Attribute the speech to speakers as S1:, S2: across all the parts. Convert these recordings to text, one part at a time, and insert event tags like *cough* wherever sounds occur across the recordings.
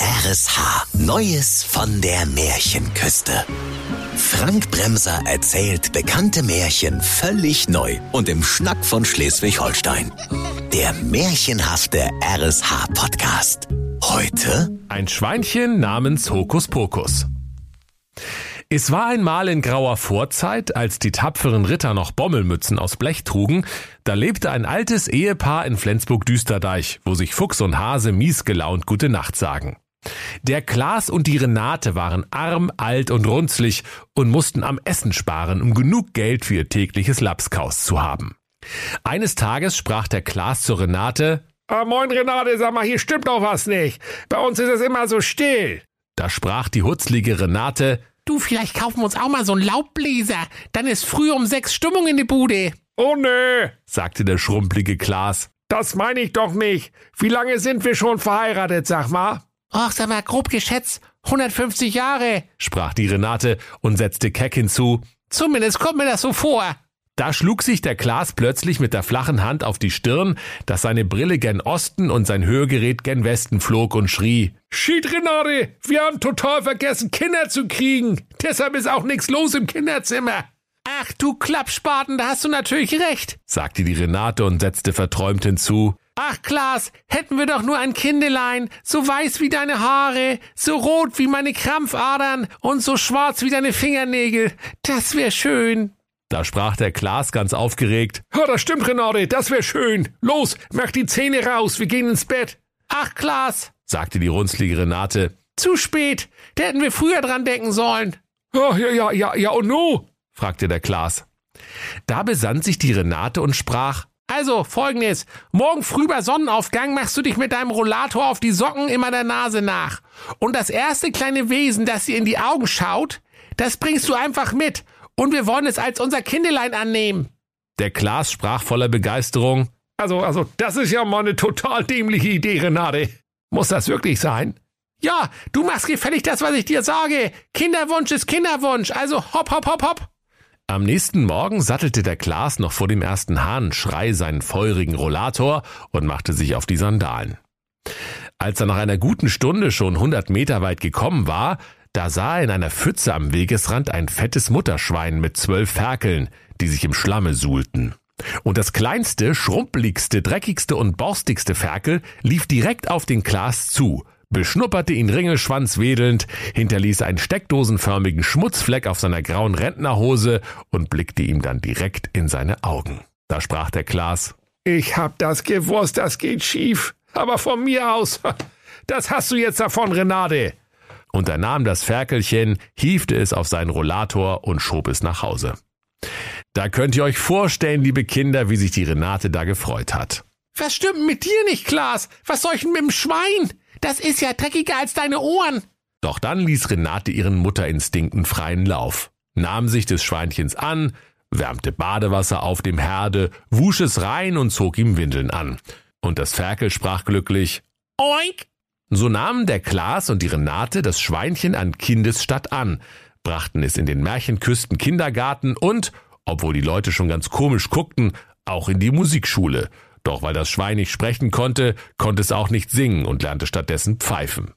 S1: RSH. Neues von der Märchenküste. Frank Bremser erzählt bekannte Märchen völlig neu und im Schnack von Schleswig-Holstein. Der märchenhafte RSH-Podcast. Heute
S2: Ein Schweinchen namens Hokus Pokus. Es war einmal in grauer Vorzeit, als die tapferen Ritter noch Bommelmützen aus Blech trugen, da lebte ein altes Ehepaar in Flensburg-Düsterdeich, wo sich Fuchs und Hase miesgelaunt gute Nacht sagen. Der Klaas und die Renate waren arm, alt und runzlig und mussten am Essen sparen, um genug Geld für ihr tägliches Lapskaus zu haben. Eines Tages sprach der Klaas zur Renate,
S3: Ah, moin Renate, sag mal, hier stimmt doch was nicht. Bei uns ist es immer so still.
S2: da sprach die hutzlige Renate,
S4: Du, vielleicht kaufen wir uns auch mal so einen Laubbläser. Dann ist früh um sechs Stimmung in die Bude.
S3: Oh nö,
S2: sagte der schrumpelige Klaas.
S3: das meine ich doch nicht. Wie lange sind wir schon verheiratet, sag mal?
S4: Ach, sag mal, grob geschätzt, 150 Jahre.
S2: sprach die Renate und setzte keck hinzu.
S4: Zumindest kommt mir das so vor.
S2: Da schlug sich der Klaas plötzlich mit der flachen Hand auf die Stirn, dass seine Brille gen Osten und sein Hörgerät gen Westen flog und schrie.
S3: Schied Renate, wir haben total vergessen, Kinder zu kriegen. Deshalb ist auch nichts los im Kinderzimmer.
S4: Ach, du Klappspaten, da hast du natürlich recht.
S2: sagte die Renate und setzte verträumt hinzu.
S4: Ach, Klaas, hätten wir doch nur ein Kindelein, so weiß wie deine Haare, so rot wie meine Krampfadern und so schwarz wie deine Fingernägel. Das wär schön.
S2: Da sprach der Klaas ganz aufgeregt.
S3: Ja, das stimmt, Renate, das wäre schön. Los, mach die Zähne raus, wir gehen ins Bett.
S4: Ach, Klaas,
S2: sagte die runzlige Renate.
S4: zu spät. Da hätten wir früher dran denken sollen.
S3: Ja, ja, ja, ja, ja, und nu?
S2: fragte der Klaas. Da besann sich die Renate und sprach.
S4: Also, folgendes. Morgen früh bei Sonnenaufgang machst du dich mit deinem Rollator auf die Socken immer der Nase nach. Und das erste kleine Wesen, das dir in die Augen schaut, das bringst du einfach mit. Und wir wollen es als unser Kindelein annehmen.
S2: Der Klaas sprach voller Begeisterung.
S3: Also, also, das ist ja mal eine total dämliche Idee, Renate. Muss das wirklich sein?
S4: Ja, du machst gefällig das, was ich dir sage. Kinderwunsch ist Kinderwunsch. Also hopp, hopp, hopp, hopp.
S2: Am nächsten Morgen sattelte der Klaas noch vor dem ersten Hahnenschrei seinen feurigen Rollator und machte sich auf die Sandalen. Als er nach einer guten Stunde schon hundert Meter weit gekommen war, da sah er in einer Pfütze am Wegesrand ein fettes Mutterschwein mit zwölf Ferkeln, die sich im Schlamme suhlten. Und das kleinste, schrumpeligste, dreckigste und borstigste Ferkel lief direkt auf den Klaas zu, beschnupperte ihn ringelschwanzwedelnd, hinterließ einen steckdosenförmigen Schmutzfleck auf seiner grauen Rentnerhose und blickte ihm dann direkt in seine Augen. Da sprach der Klaas,
S3: Ich hab das gewusst, das geht schief. Aber von mir aus, *laughs* das hast du jetzt davon, Renate.
S2: und er nahm das Ferkelchen, hiefte es auf seinen Rollator und schob es nach Hause. Da könnt ihr euch vorstellen, liebe Kinder, wie sich die Renate da gefreut hat.
S4: Was stimmt mit dir nicht, Klaas? Was soll ich denn mit dem Schwein? Das ist ja dreckiger als deine Ohren.
S2: Doch dann ließ Renate ihren Mutterinstinkten freien Lauf, nahm sich des Schweinchens an, wärmte Badewasser auf dem Herde, wusch es rein und zog ihm Windeln an. Und das Ferkel sprach glücklich,
S4: Oink.
S2: So nahmen der Klaas und die Renate das Schweinchen an Kindesstadt an, brachten es in den Märchenküsten Kindergarten und, obwohl die Leute schon ganz komisch guckten, auch in die Musikschule. Doch weil das Schwein nicht sprechen konnte, konnte es auch nicht singen und lernte stattdessen pfeifen.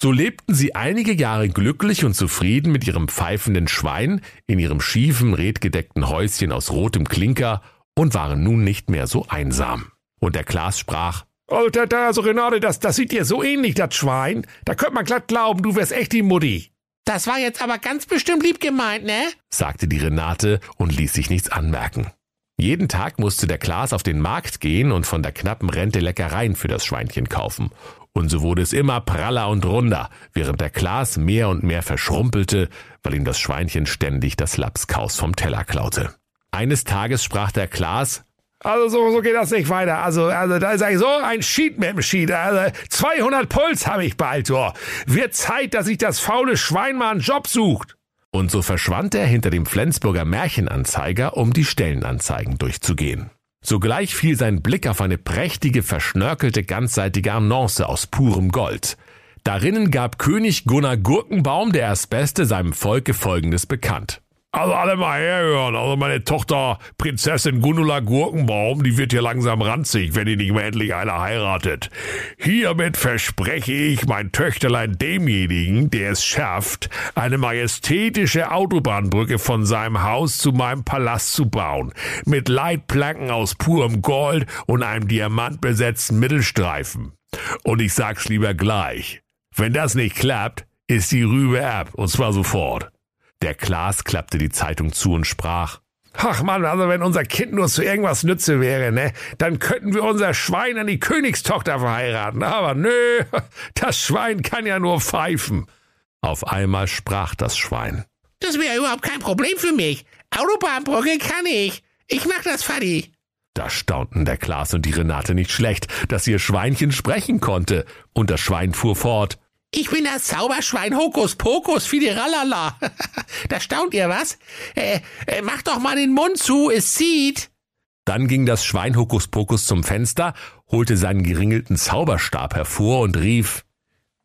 S2: So lebten sie einige Jahre glücklich und zufrieden mit ihrem pfeifenden Schwein in ihrem schiefen, redgedeckten Häuschen aus rotem Klinker und waren nun nicht mehr so einsam. Und der Klaas sprach,
S3: Also, da, da, also Renate, das, das sieht dir so ähnlich, das Schwein. Da könnte man glatt glauben, du wärst echt die Mutti.
S4: Das war jetzt aber ganz bestimmt lieb gemeint, ne?
S2: sagte die Renate und ließ sich nichts anmerken. Jeden Tag musste der Klaas auf den Markt gehen und von der knappen Rente Leckereien für das Schweinchen kaufen. Und so wurde es immer praller und runder, während der Klaas mehr und mehr verschrumpelte, weil ihm das Schweinchen ständig das Lapskaus vom Teller klaute. Eines Tages sprach der Klaas,
S3: Also so, so geht das nicht weiter. Also, also da ist eigentlich so ein Schied mit dem Schied. Also 200 Puls habe ich bald. So. Wird Zeit, dass sich das faule Schwein mal einen Job sucht.
S2: Und so verschwand er hinter dem Flensburger Märchenanzeiger, um die Stellenanzeigen durchzugehen. Sogleich fiel sein Blick auf eine prächtige, verschnörkelte, ganzseitige Annonce aus purem Gold. Darinnen gab König Gunnar Gurkenbaum, der Erstbeste, seinem Volke Folgendes bekannt.
S3: Also alle mal herhören. Also meine Tochter Prinzessin Gundula Gurkenbaum, die wird hier langsam ranzig, wenn die nicht mehr endlich einer heiratet. Hiermit verspreche ich mein Töchterlein demjenigen, der es schafft, eine majestätische Autobahnbrücke von seinem Haus zu meinem Palast zu bauen. Mit Leitplanken aus purem Gold und einem diamantbesetzten Mittelstreifen. Und ich sag's lieber gleich. Wenn das nicht klappt, ist die Rübe ab. Und zwar sofort.
S2: Der Klaas klappte die Zeitung zu und sprach.
S3: Ach Mann, also wenn unser Kind nur zu irgendwas nütze wäre, ne, dann könnten wir unser Schwein an die Königstochter verheiraten. Aber nö, *laughs* das Schwein kann ja nur pfeifen.
S2: Auf einmal sprach das Schwein.
S4: Das wäre überhaupt kein Problem für mich. Autobahnbrücke kann ich. Ich mach das, Fadi.
S2: Da staunten der Klaas und die Renate nicht schlecht, dass ihr Schweinchen sprechen konnte. Und das Schwein fuhr fort.
S4: Ich bin das Zauberschwein Hokus Pokus Fidiralala. *laughs* da staunt ihr was? Äh, äh, mach doch mal den Mund zu, es zieht.
S2: Dann ging das Schwein Hokus Pokus zum Fenster, holte seinen geringelten Zauberstab hervor und rief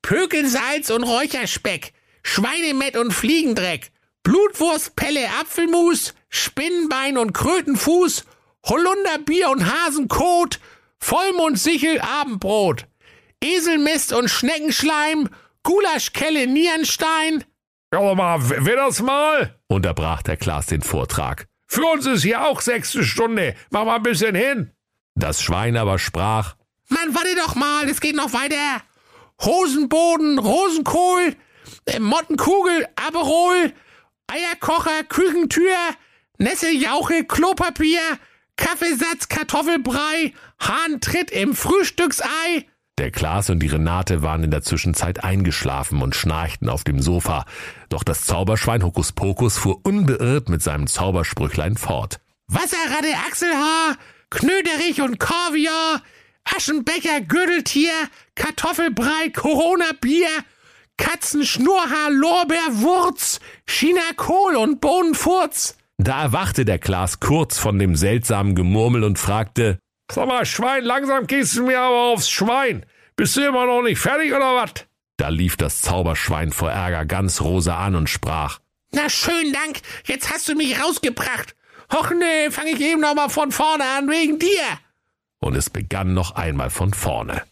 S4: Pökelsalz und Räucherspeck, Schweinemett und Fliegendreck, Blutwurst, Pelle, Apfelmus, Spinnenbein und Krötenfuß, Holunderbier und Hasenkot, Vollmondsichel, Abendbrot. Eselmist und Schneckenschleim, Gulaschkelle Nierenstein.
S3: Ja, mal, wer das mal?
S2: unterbrach der Klaas den Vortrag.
S3: Für uns ist hier auch sechste Stunde. Mach mal ein bisschen hin.
S2: Das Schwein aber sprach.
S4: Mann, warte doch mal, es geht noch weiter. Hosenboden, Rosenkohl, äh, Mottenkugel, Aperol, Eierkocher, Küchentür, Nesseljauche, Klopapier, Kaffeesatz, Kartoffelbrei, Hahntritt im Frühstücksei.
S2: Der Klaas und die Renate waren in der Zwischenzeit eingeschlafen und schnarchten auf dem Sofa. Doch das Zauberschwein Hokuspokus fuhr unbeirrt mit seinem Zaubersprüchlein fort.
S4: Wasserratte Achselhaar, Knöderich und Kaviar, Aschenbecher Gürteltier, Kartoffelbrei, Corona-Bier, Katzenschnurhaar, Lorbeerwurz, China Kohl und Bohnenfurz.
S2: Da erwachte der Klaas kurz von dem seltsamen Gemurmel und fragte,
S3: Sag mal, Schwein, langsam gehst du mir aber aufs Schwein. Bist du immer noch nicht fertig oder was?
S2: Da lief das Zauberschwein vor Ärger ganz rosa an und sprach.
S4: Na schön Dank, jetzt hast du mich rausgebracht. Och nee, fang ich eben noch mal von vorne an, wegen dir.
S2: Und es begann noch einmal von vorne.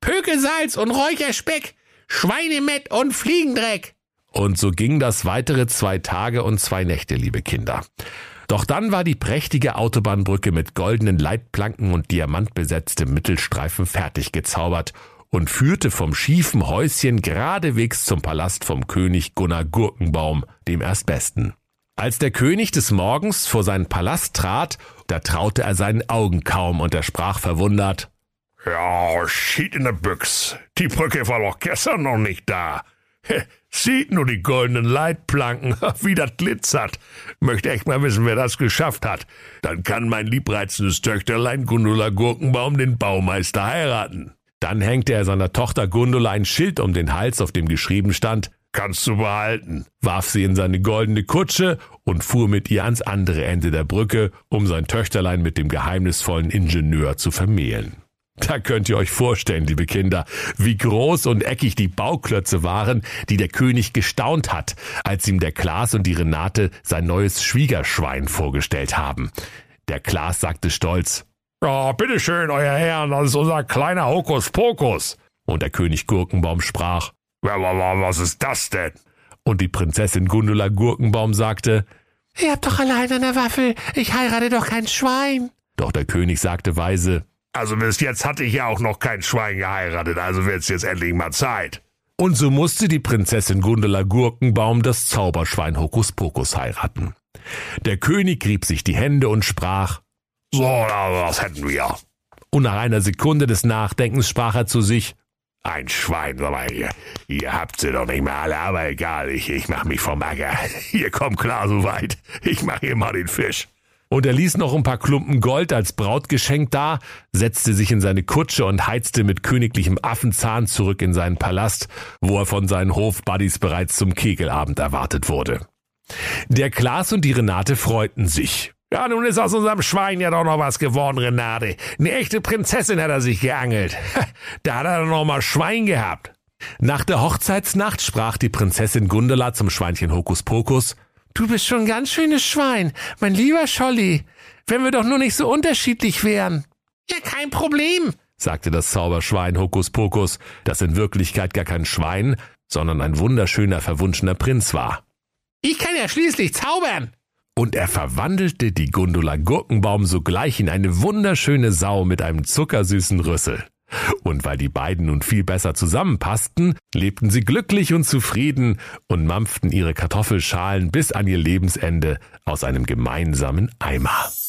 S4: Pökelsalz und Räucherspeck, Schweinemett und Fliegendreck.
S2: Und so ging das weitere zwei Tage und zwei Nächte, liebe Kinder. Doch dann war die prächtige Autobahnbrücke mit goldenen Leitplanken und diamantbesetztem Mittelstreifen fertig gezaubert und führte vom schiefen Häuschen geradewegs zum Palast vom König Gunnar Gurkenbaum, dem Erstbesten. Als der König des Morgens vor seinen Palast trat, da traute er seinen Augen kaum und er sprach verwundert,
S3: Ja, shit in der Büchs. Die Brücke war doch gestern noch nicht da. Sieht nur die goldenen Leitplanken, *laughs* wie das glitzert. Möchte echt mal wissen, wer das geschafft hat. Dann kann mein liebreizendes Töchterlein Gundula Gurkenbaum den Baumeister heiraten.
S2: Dann hängte er seiner Tochter Gundula ein Schild um den Hals, auf dem geschrieben stand,
S3: Kannst du behalten,
S2: warf sie in seine goldene Kutsche und fuhr mit ihr ans andere Ende der Brücke, um sein Töchterlein mit dem geheimnisvollen Ingenieur zu vermählen. Da könnt ihr euch vorstellen, liebe Kinder, wie groß und eckig die Bauklötze waren, die der König gestaunt hat, als ihm der Klaas und die Renate sein neues Schwiegerschwein vorgestellt haben. Der Klaas sagte stolz,
S3: Ja, bitteschön, euer Herrn, das ist unser kleiner Hokuspokus.
S2: Und der König Gurkenbaum sprach,
S3: Was ist das denn?
S2: Und die Prinzessin Gundula Gurkenbaum sagte,
S4: Ihr habt doch allein eine Waffel, ich heirate doch kein Schwein.
S2: Doch der König sagte weise,
S3: Also bis jetzt hatte ich ja auch noch kein Schwein geheiratet, also wird's jetzt endlich mal Zeit.
S2: Und so musste die Prinzessin Gundula Gurkenbaum das Zauberschwein Hokuspokus heiraten. Der König rieb sich die Hände und sprach,
S3: So, das hätten wir.
S2: Und nach einer Sekunde des Nachdenkens sprach er zu sich,
S3: Ein Schwein, sag mal, ihr, ihr habt sie doch nicht mehr alle, aber egal, ich, ich mach mich vom Acker. *laughs* Ihr kommt klar so weit. Ich mach hier mal den Fisch.
S2: Und er ließ noch ein paar Klumpen Gold als Brautgeschenk da, setzte sich in seine Kutsche und heizte mit königlichem Affenzahn zurück in seinen Palast, wo er von seinen Hofbuddies bereits zum Kegelabend erwartet wurde. Der Klaas und die Renate freuten sich.
S3: Ja, nun ist aus unserem Schwein ja doch noch was geworden, Renate. Eine echte Prinzessin hat er sich geangelt. *laughs* Da hat er doch noch mal Schwein gehabt.
S2: Nach der Hochzeitsnacht sprach die Prinzessin Gundela zum Schweinchen Hokuspokus,
S4: Du bist schon ein ganz schönes Schwein, mein lieber Scholli. Wenn wir doch nur nicht so unterschiedlich wären. Ja, kein Problem,
S2: sagte das Zauberschwein Hokuspokus, das in Wirklichkeit gar kein Schwein, sondern ein wunderschöner verwunschener Prinz war.
S4: Ich kann ja schließlich zaubern.
S2: Und er verwandelte die Gundula Gurkenbaum sogleich in eine wunderschöne Sau mit einem zuckersüßen Rüssel. Und weil die beiden nun viel besser zusammenpassten, lebten sie glücklich und zufrieden und mampften ihre Kartoffelschalen bis an ihr Lebensende aus einem gemeinsamen Eimer.